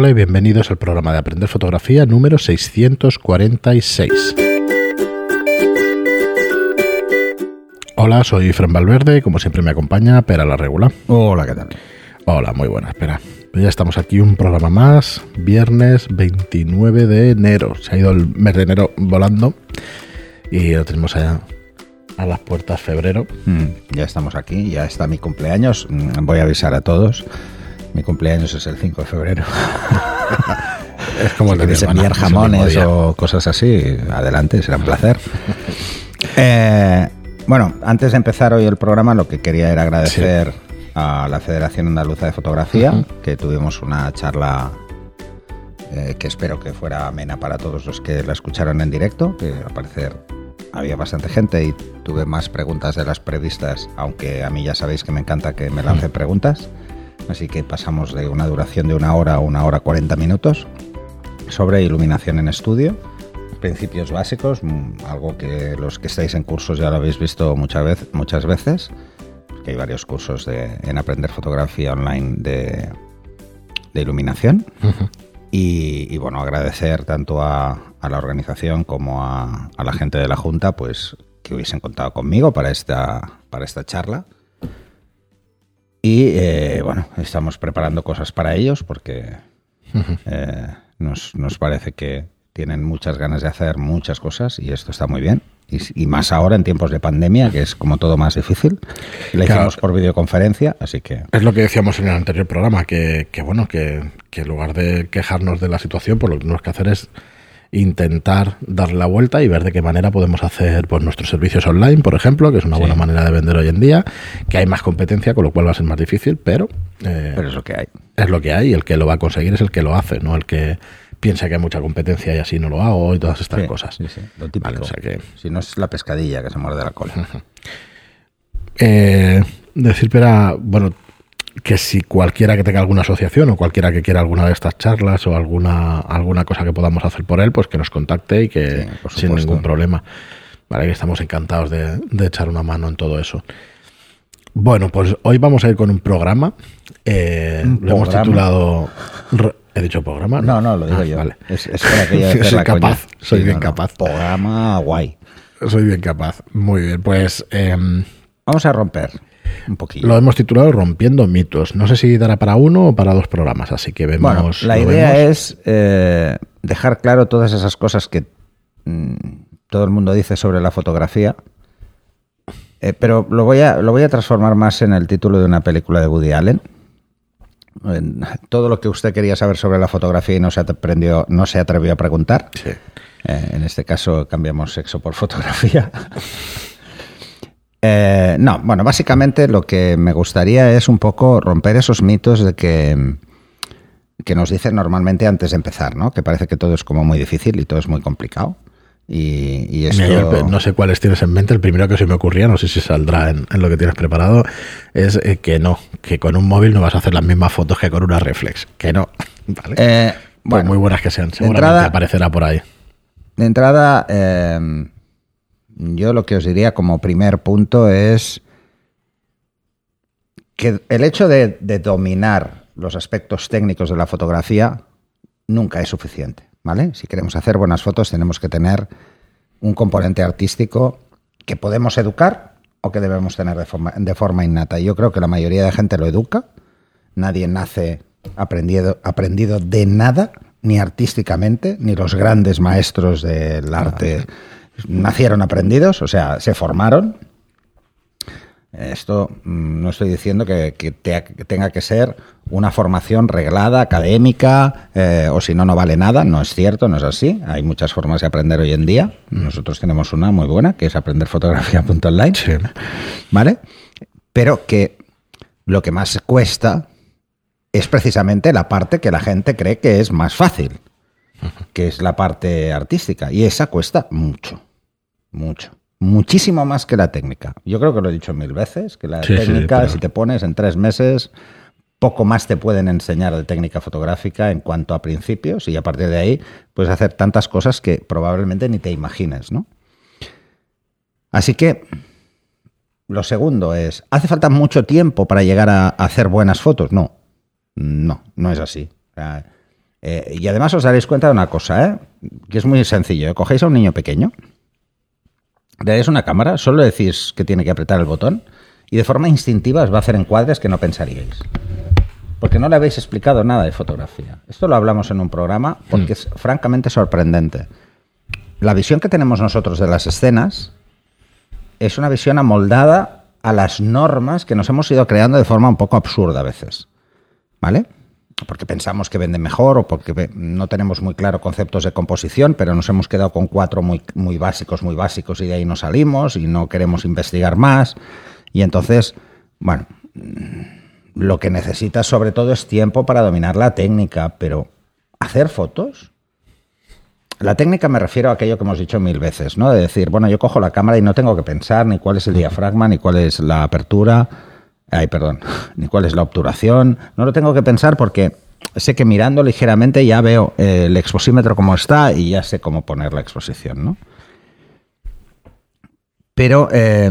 Hola y bienvenidos al programa de Aprender Fotografía número 646. Hola, soy Fran Valverde y como siempre me acompaña Pera la Regula. Hola, ¿qué tal? Hola, muy buena, espera. Pues ya estamos aquí, un programa más, viernes 29 de enero. Se ha ido el mes de enero volando y lo tenemos allá a las puertas febrero. Mm, ya estamos aquí, ya está mi cumpleaños. Mm, Voy a avisar a todos. Mi cumpleaños es el 5 de febrero. Es como si el quieres enviar jamones o cosas así, adelante, será un placer. Eh, bueno, antes de empezar hoy el programa, lo que quería era agradecer a la Federación Andaluza de Fotografía, que tuvimos una charla eh, que espero que fuera amena para todos los que la escucharon en directo, que al parecer había bastante gente y tuve más preguntas de las previstas, aunque a mí ya sabéis que me encanta que me lancen preguntas. Así que pasamos de una duración de una hora a una hora 40 minutos sobre iluminación en estudio, principios básicos, mm, algo que los que estáis en cursos ya lo habéis visto muchas veces, muchas veces, que hay varios cursos de, en aprender fotografía online de, de iluminación. Y, y, bueno, agradecer tanto a, a la organización como a, a la gente de la Junta, pues que hubiesen contado conmigo para esta, para esta charla. Y eh, bueno, estamos preparando cosas para ellos porque eh, nos, nos parece que tienen muchas ganas de hacer muchas cosas y esto está muy bien. Y, más ahora en tiempos de pandemia, que es como todo más difícil. La Claro. hicimos por videoconferencia, así que Es lo que decíamos en el anterior programa, que, que bueno, que, que en lugar de quejarnos de la situación, pues lo que tenemos que hacer es intentar darle la vuelta y ver de qué manera podemos hacer pues, nuestros servicios online, por ejemplo, que es una Sí. buena manera de vender hoy en día, que hay más competencia, con lo cual va a ser más difícil, pero, eh, pero es lo que hay. es lo que hay y el que lo va a conseguir es el que lo hace, no el que piensa que hay mucha competencia y así no lo hago y todas estas Sí, cosas. sí, sí, lo típico. Vale, o sea que- Si no es la pescadilla que se muerde la cola. Eh, decir, pero bueno, que si cualquiera que tenga alguna asociación o cualquiera que quiera alguna de estas charlas o alguna, alguna cosa que podamos hacer por él, pues que nos contacte y que Sí, sin ningún problema. Vale, que estamos encantados de, de echar una mano en todo eso. Bueno, pues hoy vamos a ir con un programa. eh, Un lo hemos titulado. ¿He dicho programa? No, no, lo digo Ah, yo. Vale. Es, es de Soy coña. capaz, soy Sí, bien no, no. capaz. Programa guay. Soy bien capaz. Muy bien, pues. em, Vamos a romper un poquillo. Lo hemos titulado Rompiendo mitos. No sé si dará para uno o para dos programas, así que vemos. Bueno, la idea vemos. es eh, dejar claro todas esas cosas que mm, todo el mundo dice sobre la fotografía. Eh, pero lo voy, a, lo voy a transformar más en el título de una película de Woody Allen. En todo lo que usted quería saber sobre la fotografía y no se atrevió, no se atrevió a preguntar. Sí. Eh, en este caso cambiamos sexo por fotografía. Eh, no, bueno, básicamente lo que me gustaría es un poco romper esos mitos de que, que nos dicen normalmente antes de empezar, ¿no? Que parece que todo es como muy difícil y todo es muy complicado. Y, y esto... Mira, no sé cuáles tienes en mente. El primero que se me ocurría, no sé si saldrá en, en lo que tienes preparado, es eh, que no, que con un móvil no vas a hacer las mismas fotos que con una reflex. Que no. ¿vale? Eh, Por bueno, muy buenas que sean, seguramente entrada- aparecerá por ahí. De entrada, eh, yo lo que os diría como primer punto es que el hecho de, dominar los aspectos técnicos de la fotografía nunca es suficiente, ¿vale? Si queremos hacer buenas fotos tenemos que tener un componente artístico que podemos educar o que debemos tener de forma, de forma innata. Yo creo que la mayoría de gente lo educa. Nadie nace aprendido, aprendido de nada, ni artísticamente, ni los grandes maestros del arte nacieron aprendidos, o sea, se formaron. Esto mm, no estoy diciendo que, que te- que tenga que ser una formación reglada, académica, eh, o si no, no vale nada. No es cierto, no es así. Hay muchas formas de aprender hoy en día. Nosotros tenemos una muy buena, que es aprenderfotografía.online. Sí. ¿Vale? Pero que lo que más cuesta es precisamente la parte que la gente cree que es más fácil, que es la parte artística. Y esa cuesta mucho, mucho. Muchísimo más que la técnica. Yo creo que lo he dicho mil veces, que la Sí, sí, técnica, pero- si te pones en tres meses, poco más te pueden enseñar de técnica fotográfica en cuanto a principios y a partir de ahí puedes hacer tantas cosas que probablemente ni te imagines, ¿no? Así que lo segundo es, ¿hace falta mucho tiempo para llegar a, hacer buenas fotos? No, no, no es así. Eh, y además os daréis cuenta de una cosa, ¿eh? que es muy sencillo. Cogéis a un niño pequeño, dais una cámara, solo decís que tiene que apretar el botón y de forma instintiva os va a hacer encuadres que no pensaríais. Porque no le habéis explicado nada de fotografía. Esto lo hablamos en un programa porque es francamente sorprendente. La visión que tenemos nosotros de las escenas es una visión amoldada a las normas que nos hemos ido creando de forma un poco absurda a veces. ¿Vale? Porque pensamos que venden mejor o porque no tenemos muy claro conceptos de composición, pero nos hemos quedado con cuatro muy, muy básicos, muy básicos y de ahí no salimos y no queremos investigar más. Y entonces, bueno, lo que necesitas sobre todo es tiempo para dominar la técnica, pero hacer fotos. La técnica me refiero a aquello que hemos dicho mil veces, ¿no? De decir, bueno, yo cojo la cámara y no tengo que pensar ni cuál es el diafragma, ni cuál es la apertura, ay, perdón, ni cuál es la obturación. No lo tengo que pensar porque sé que mirando ligeramente ya veo el exposímetro como está y ya sé cómo poner la exposición, ¿no? Pero eh,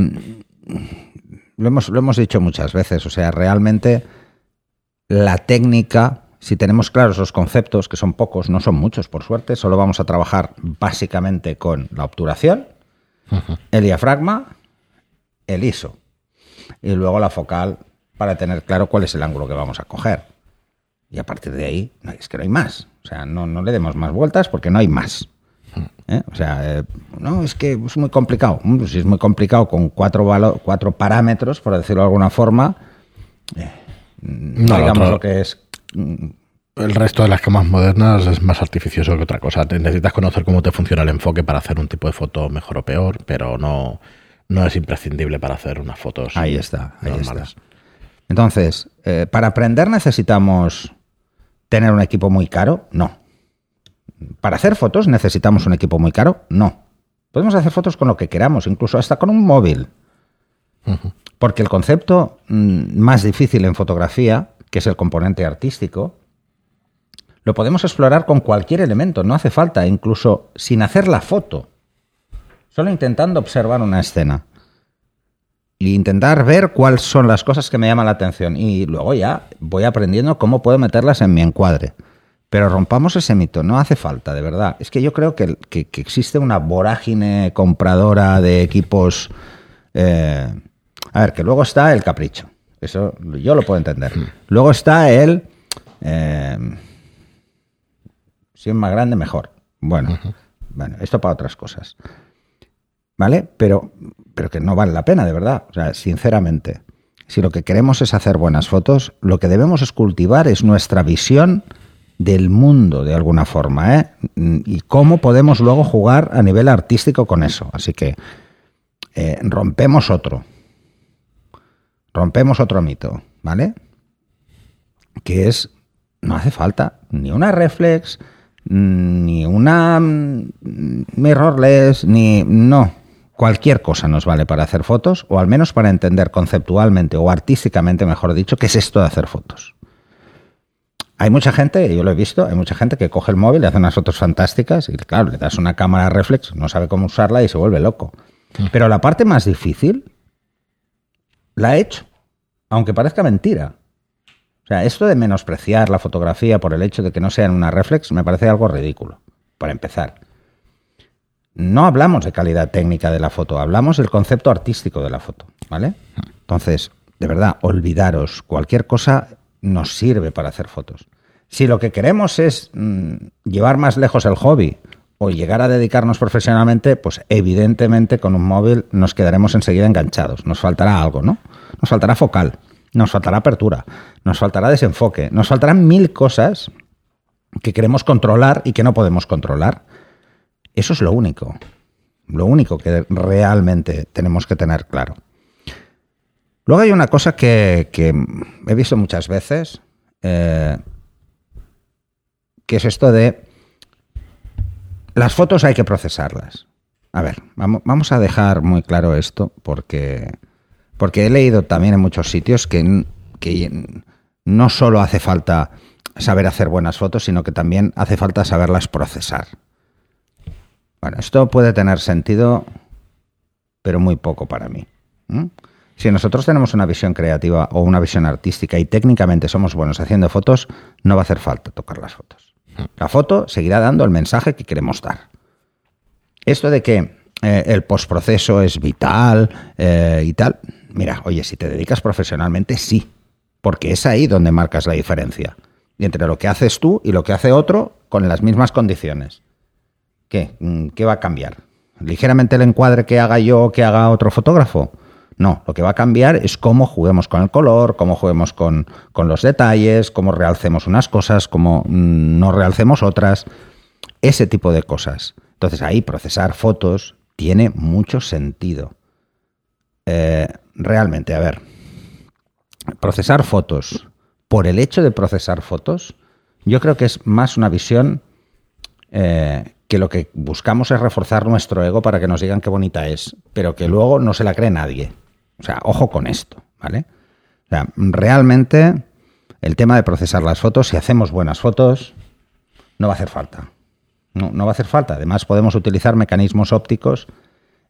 lo hemos, lo hemos dicho muchas veces, o sea, realmente la técnica, si tenemos claros los conceptos, que son pocos, no son muchos por suerte, solo vamos a trabajar básicamente con la obturación, el diafragma, el ISO y luego la focal para tener claro cuál es el ángulo que vamos a coger. Y a partir de ahí, es que no hay más. O sea, no, no le demos más vueltas porque no hay más. ¿eh? O sea, eh, no, es que es muy complicado. Mm, pues si es muy complicado con cuatro, cuatro parámetros, por decirlo de alguna forma, eh, no, digamos lo, que es... Mm, el resto de las camas modernas es más artificioso que otra cosa. necesitas conocer cómo te funciona el enfoque para hacer un tipo de foto mejor o peor, pero no, no es imprescindible para hacer unas fotos. Ahí está, ahí está. Entonces, ¿para aprender necesitamos tener un equipo muy caro? No. ¿Para hacer fotos necesitamos un equipo muy caro? No. Podemos hacer fotos con lo que queramos, incluso hasta con un móvil. Porque el concepto mm, más difícil en fotografía, que es el componente artístico, lo podemos explorar con cualquier elemento, no hace falta, incluso sin hacer la foto, solo intentando observar una escena y intentar ver cuáles son las cosas que me llaman la atención y luego ya voy aprendiendo cómo puedo meterlas en mi encuadre. Pero rompamos ese mito, no hace falta, de verdad. Es que yo creo que, existe una vorágine compradora de equipos. Eh, a ver, que luego está el capricho. Eso yo lo puedo entender. Hmm. Luego está el. Eh, si es más grande, mejor. Bueno, bueno, esto para otras cosas. ¿Vale? Pero, pero que no vale la pena, de verdad. O sea, sinceramente. Si lo que queremos es hacer buenas fotos, lo que debemos es cultivar es nuestra visión del mundo de alguna forma, ¿eh? Y cómo podemos luego jugar a nivel artístico con eso. Así que eh, rompemos otro. Rompemos otro mito, ¿vale? Que es, no hace falta ni una reflex, ni una mm, mirrorless, ni... No, cualquier cosa nos vale para hacer fotos, o al menos para entender conceptualmente o artísticamente, mejor dicho, qué es esto de hacer fotos. Hay mucha gente, yo lo he visto, hay mucha gente que coge el móvil y hace unas fotos fantásticas y claro, le das una cámara reflex, no sabe cómo usarla y se vuelve loco. Mm. Pero la parte más difícil la he hecho, aunque parezca mentira. O sea, esto de menospreciar la fotografía por el hecho de que no sea en una reflex me parece algo ridículo, para empezar. No hablamos de calidad técnica de la foto, hablamos del concepto artístico de la foto, ¿vale? Entonces, de verdad, olvidaros, cualquier cosa nos sirve para hacer fotos. Si lo que queremos es mm, llevar más lejos el hobby o llegar a dedicarnos profesionalmente, pues evidentemente con un móvil nos quedaremos enseguida enganchados. Nos faltará algo, ¿no? Nos faltará focal, nos faltará apertura, nos faltará desenfoque, nos faltarán mil cosas que queremos controlar y que no podemos controlar. Eso es lo único, lo único que realmente tenemos que tener claro. Luego hay una cosa que, he visto muchas veces, eh, que es esto de las fotos hay que procesarlas. A ver, vamos, a dejar muy claro esto porque, porque he leído también en muchos sitios que, que no solo hace falta saber hacer buenas fotos, sino que también hace falta saberlas procesar. Bueno, esto puede tener sentido, pero muy poco para mí. Si nosotros tenemos una visión creativa o una visión artística y técnicamente somos buenos haciendo fotos, no va a hacer falta tocar las fotos. La foto seguirá dando el mensaje que queremos dar. Esto de que eh, el postproceso es vital eh, y tal, mira, oye, si te dedicas profesionalmente, sí, porque es ahí donde marcas la diferencia. Entre lo que haces tú y lo que hace otro con las mismas condiciones. ¿Qué? Mm, ¿Qué va a cambiar? ¿Ligeramente el encuadre que haga yo o que haga otro fotógrafo? No, lo que va a cambiar es cómo juguemos con el color, cómo juguemos con, los detalles, cómo realcemos unas cosas, cómo mm, no realcemos otras, ese tipo de cosas. Entonces ahí procesar fotos tiene mucho sentido. Eh, realmente, a ver, procesar fotos por el hecho de procesar fotos, yo creo que es más una visión eh, que lo que buscamos es reforzar nuestro ego para que nos digan qué bonita es, pero que luego no se la cree nadie. O sea, ojo con esto, ¿vale? O sea, realmente el tema de procesar las fotos, si hacemos buenas fotos, no va a hacer falta. No, no va a hacer falta. Además, podemos utilizar mecanismos ópticos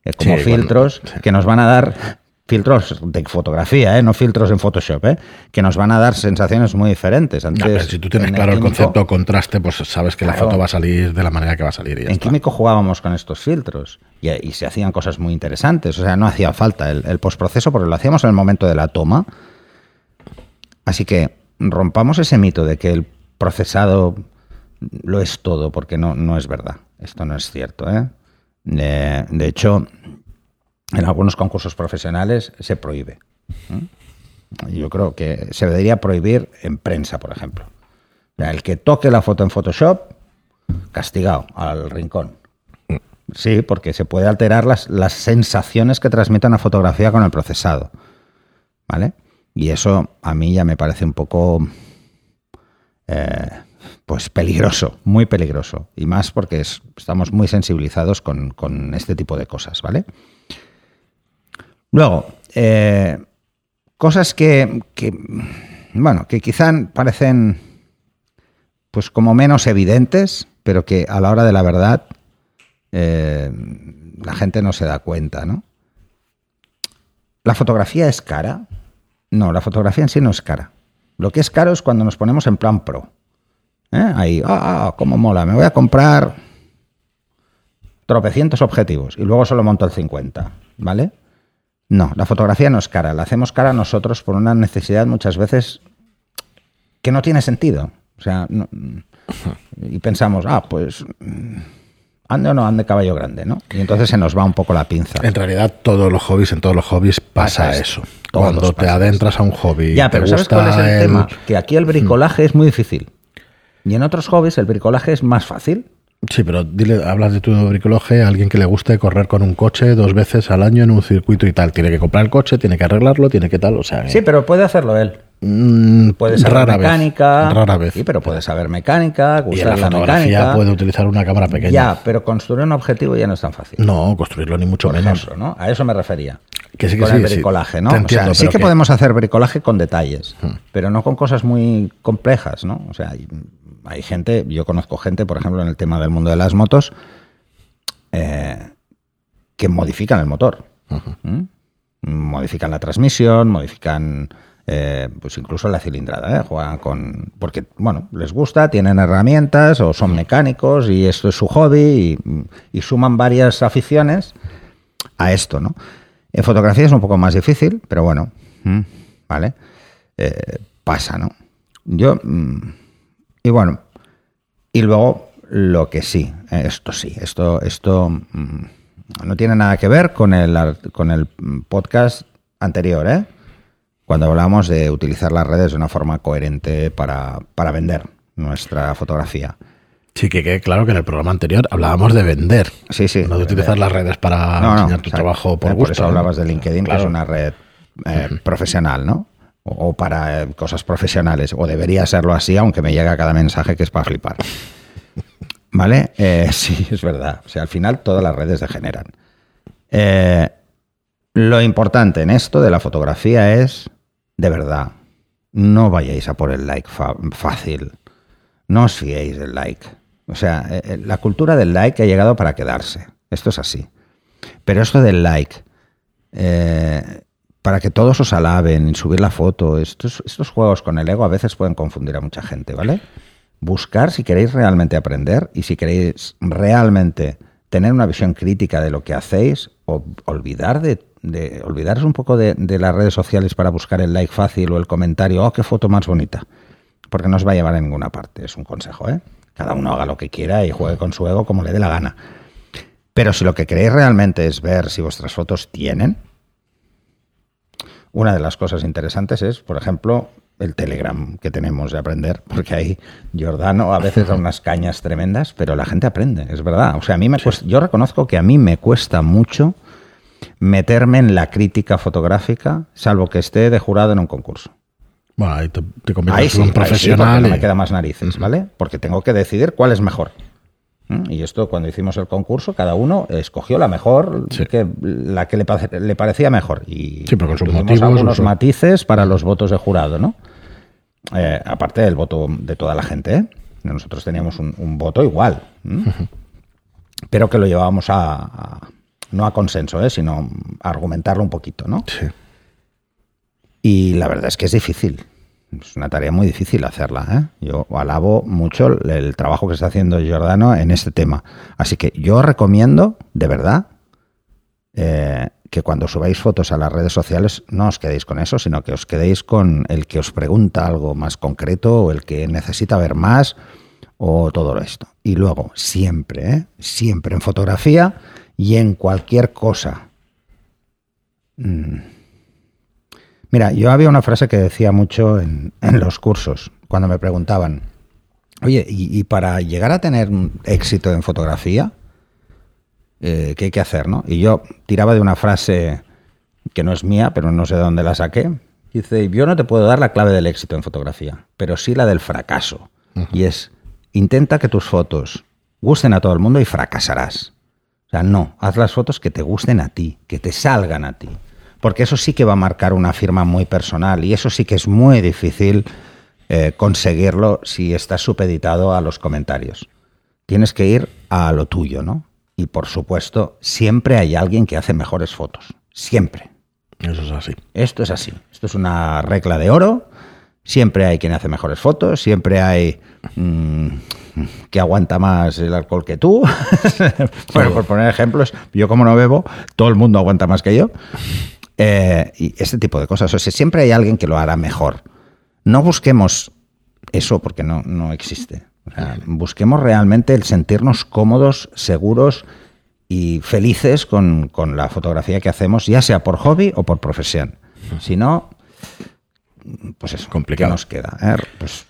eh, como Sí, filtros bueno, sí. que nos van a dar filtros de fotografía, ¿eh? no filtros en Photoshop, ¿eh? que nos van a dar sensaciones muy diferentes. Antes, pero si tú tienes en claro el químico- concepto contraste, pues sabes que la foto va a salir de la manera que va a salir y ya En está. químico jugábamos con estos filtros y, y se hacían cosas muy interesantes. O sea, no hacía falta el, el postproceso porque lo hacíamos en el momento de la toma. Así que rompamos ese mito de que el procesado lo es todo, porque no, no es verdad. Esto no es cierto. ¿eh? De, de hecho, en algunos concursos profesionales se prohíbe. ¿eh? Yo creo que se debería prohibir en prensa, por ejemplo. El que toque la foto en Photoshop, castigado al rincón. Sí, porque se puede alterar las, las sensaciones que transmite una fotografía con el procesado. ¿Vale? Y eso a mí ya me parece un poco. eh, pues peligroso, muy peligroso. Y más porque es- estamos muy sensibilizados con, con este tipo de cosas, ¿vale? Luego, eh, cosas que, bueno, que quizá parecen pues como menos evidentes, pero que a la hora de la verdad eh, la gente no se da cuenta, ¿no? ¿La fotografía es cara? No, la fotografía en sí no es cara. Lo que es caro es cuando nos ponemos en plan pro. ¿Eh? Ahí, ah, ah, cómo mola, me voy a comprar tropecientos objetivos y luego solo monto el 50, ¿vale? No, la fotografía no es cara, la hacemos cara nosotros por una necesidad muchas veces que no tiene sentido. O sea, no- y pensamos, ah, pues mm, ande o no ande caballo grande, ¿no? Y entonces se nos va un poco la pinza. En realidad, todos los hobbies, en todos los hobbies pasa, Pasa eso. Cuando te adentras a un hobby, Ya, te pero ¿sabes gusta cuál es el, el- tema? Que aquí el bricolaje es muy difícil. Y en otros hobbies el bricolaje es más fácil. Sí, pero dile, hablas de tu bricolaje a alguien que le guste correr con un coche dos veces al año en un circuito y tal. Tiene que comprar el coche, tiene que arreglarlo, tiene que tal, o sea... Sí, pero puede hacerlo él. Mm, Puede saber rara mecánica. Vez, rara vez. Sí, pero puede saber mecánica, y en gustar la la, fotografía mecánica. puede utilizar una cámara pequeña. Ya, pero construir un objetivo ya no es tan fácil. No, construirlo ni mucho por menos. ejemplo, ¿no? A eso me refería. Que sí, que con sí, el sí. bricolaje, ¿no? O sea, sí que, que- podemos hacer bricolaje con detalles, pero no con cosas muy complejas, ¿no? O sea, hay, gente, yo conozco gente, por ejemplo, en el tema del mundo de las motos, eh, que modifican el motor. ¿Mm? Modifican la transmisión, modifican eh, pues incluso la cilindrada, ¿eh? juegan con. Porque, bueno, les gusta, tienen herramientas o son mecánicos y esto es su hobby y, y suman varias aficiones a esto, ¿no? En fotografía es un poco más difícil, pero bueno, ¿vale? Eh, pasa, ¿no? Yo. mm, y bueno, y luego lo que sí, eh, esto sí, esto, esto mm, no tiene nada que ver con el, con el podcast anterior, ¿eh? Cuando hablamos de utilizar las redes de una forma coherente para, para vender nuestra fotografía. Sí, que quede claro que en el programa anterior hablábamos de vender. Sí, sí. No de utilizar las redes para No, no, enseñar tu o sea, trabajo por eh, gusto. eso ¿no? hablabas de LinkedIn, que es una red eh, profesional, ¿no? O, o para eh, cosas profesionales. O debería serlo así, aunque me llega cada mensaje que es para flipar. ¿Vale? Eh, sí, es verdad. O sea, al final todas las redes degeneran. Eh, lo importante en esto de la fotografía es, de verdad, no vayáis a por el like fácil. No os fiéis del like. O sea, eh, la cultura del like ha llegado para quedarse. Esto es así. Pero esto del like, eh, para que todos os alaben y subir la foto, estos, estos juegos con el ego a veces pueden confundir a mucha gente, ¿vale? buscar si queréis realmente aprender y si queréis realmente tener una visión crítica de lo que hacéis, o olvidar de, de olvidaros un poco de, de, las redes sociales para buscar el like fácil o el comentario, oh, qué foto más bonita, porque no os va a llevar a ninguna parte, es un consejo, ¿eh? Cada uno haga lo que quiera y juegue con su ego como le dé la gana. Pero si lo que queréis realmente es ver si vuestras fotos tienen, una de las cosas interesantes es, por ejemplo, el Telegram que tenemos de aprender, porque ahí Giordano a veces da unas cañas tremendas, pero la gente aprende, es verdad. O sea, a mí me cuesta, yo reconozco que a mí me cuesta mucho meterme en la crítica fotográfica, salvo que esté de jurado en un concurso. Bueno, ahí te, te conviertes en un profesional. Sí, y... no me queda más narices, ¿vale? Porque tengo que decidir cuál es mejor. Y esto, cuando hicimos el concurso, cada uno escogió la mejor, sí. que, la que le, le, parecía mejor. Y sí, pero con sus motivos, algunos matices para los votos de jurado, ¿no? Eh, aparte del voto de toda la gente, ¿eh? nosotros teníamos un, un voto igual, pero que lo llevábamos a, a, no a consenso, ¿eh? sino a argumentarlo un poquito, ¿no? Sí. Y la verdad es que es difícil. Es una tarea muy difícil hacerla. ¿eh? Yo alabo mucho el trabajo que está haciendo Giordano en este tema. Así que yo recomiendo, de verdad, eh, que cuando subáis fotos a las redes sociales no os quedéis con eso, sino que os quedéis con el que os pregunta algo más concreto o el que necesita ver más o todo esto. Y luego, siempre, ¿eh? siempre en fotografía y en cualquier cosa. Mm. Mira, yo había una frase que decía mucho en, en los cursos, cuando me preguntaban, oye, ¿y, y para llegar a tener éxito en fotografía, eh, qué hay que hacer, ¿no? Y yo tiraba de una frase que no es mía, pero no sé de dónde la saqué. Dice, yo no te puedo dar la clave del éxito en fotografía, pero sí la del fracaso. Uh -huh. Y es, intenta que tus fotos gusten a todo el mundo y fracasarás. O sea, no, haz las fotos que te gusten a ti, que te salgan a ti. Porque eso sí que va a marcar una firma muy personal y eso sí que es muy difícil eh, conseguirlo si estás supeditado a los comentarios. Tienes que ir a lo tuyo, ¿no? Y por supuesto, siempre hay alguien que hace mejores fotos. Siempre. Eso es así. Esto es así. Esto es una regla de oro. Siempre hay quien hace mejores fotos. Siempre hay mmm, que aguanta más el alcohol que tú. bueno, por poner ejemplos, yo como no bebo, todo el mundo aguanta más que yo. Eh, y este tipo de cosas. O sea, siempre hay alguien que lo hará mejor. No busquemos eso porque no, no existe. O sea, busquemos realmente el sentirnos cómodos, seguros y felices con, con, la fotografía que hacemos, ya sea por hobby o por profesión. Si no, pues es complicado. ¿Qué nos queda? Eh? Pues,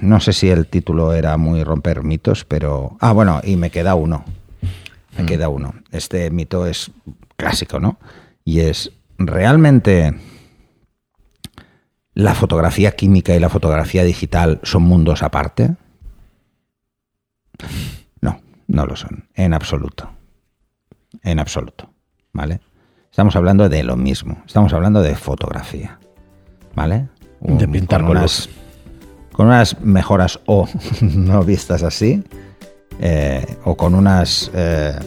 no sé si el título era muy romper mitos, pero. Ah, bueno, y me queda uno. Me mm. queda uno. Este mito es clásico, ¿no? Y es realmente la fotografía química y la fotografía digital son mundos aparte. No, no lo son, en absoluto. En absoluto. ¿Vale? Estamos hablando de lo mismo. Estamos hablando de fotografía. ¿Vale? De pintar con unas, con unas mejoras o no vistas así, eh, o con unas eh,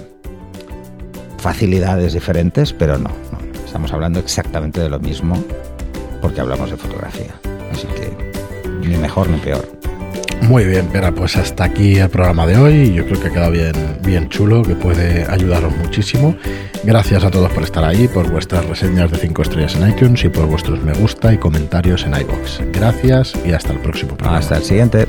facilidades diferentes, pero no, no. Estamos hablando exactamente de lo mismo porque hablamos de fotografía. Así que ni mejor ni peor. Muy bien, Pera, pues hasta aquí el programa de hoy. Yo creo que ha quedado bien, bien chulo, que puede ayudaros muchísimo. Gracias a todos por estar ahí, por vuestras reseñas de 5 estrellas en iTunes y por vuestros me gusta y comentarios en iBox. Gracias y hasta el próximo programa. Hasta el siguiente.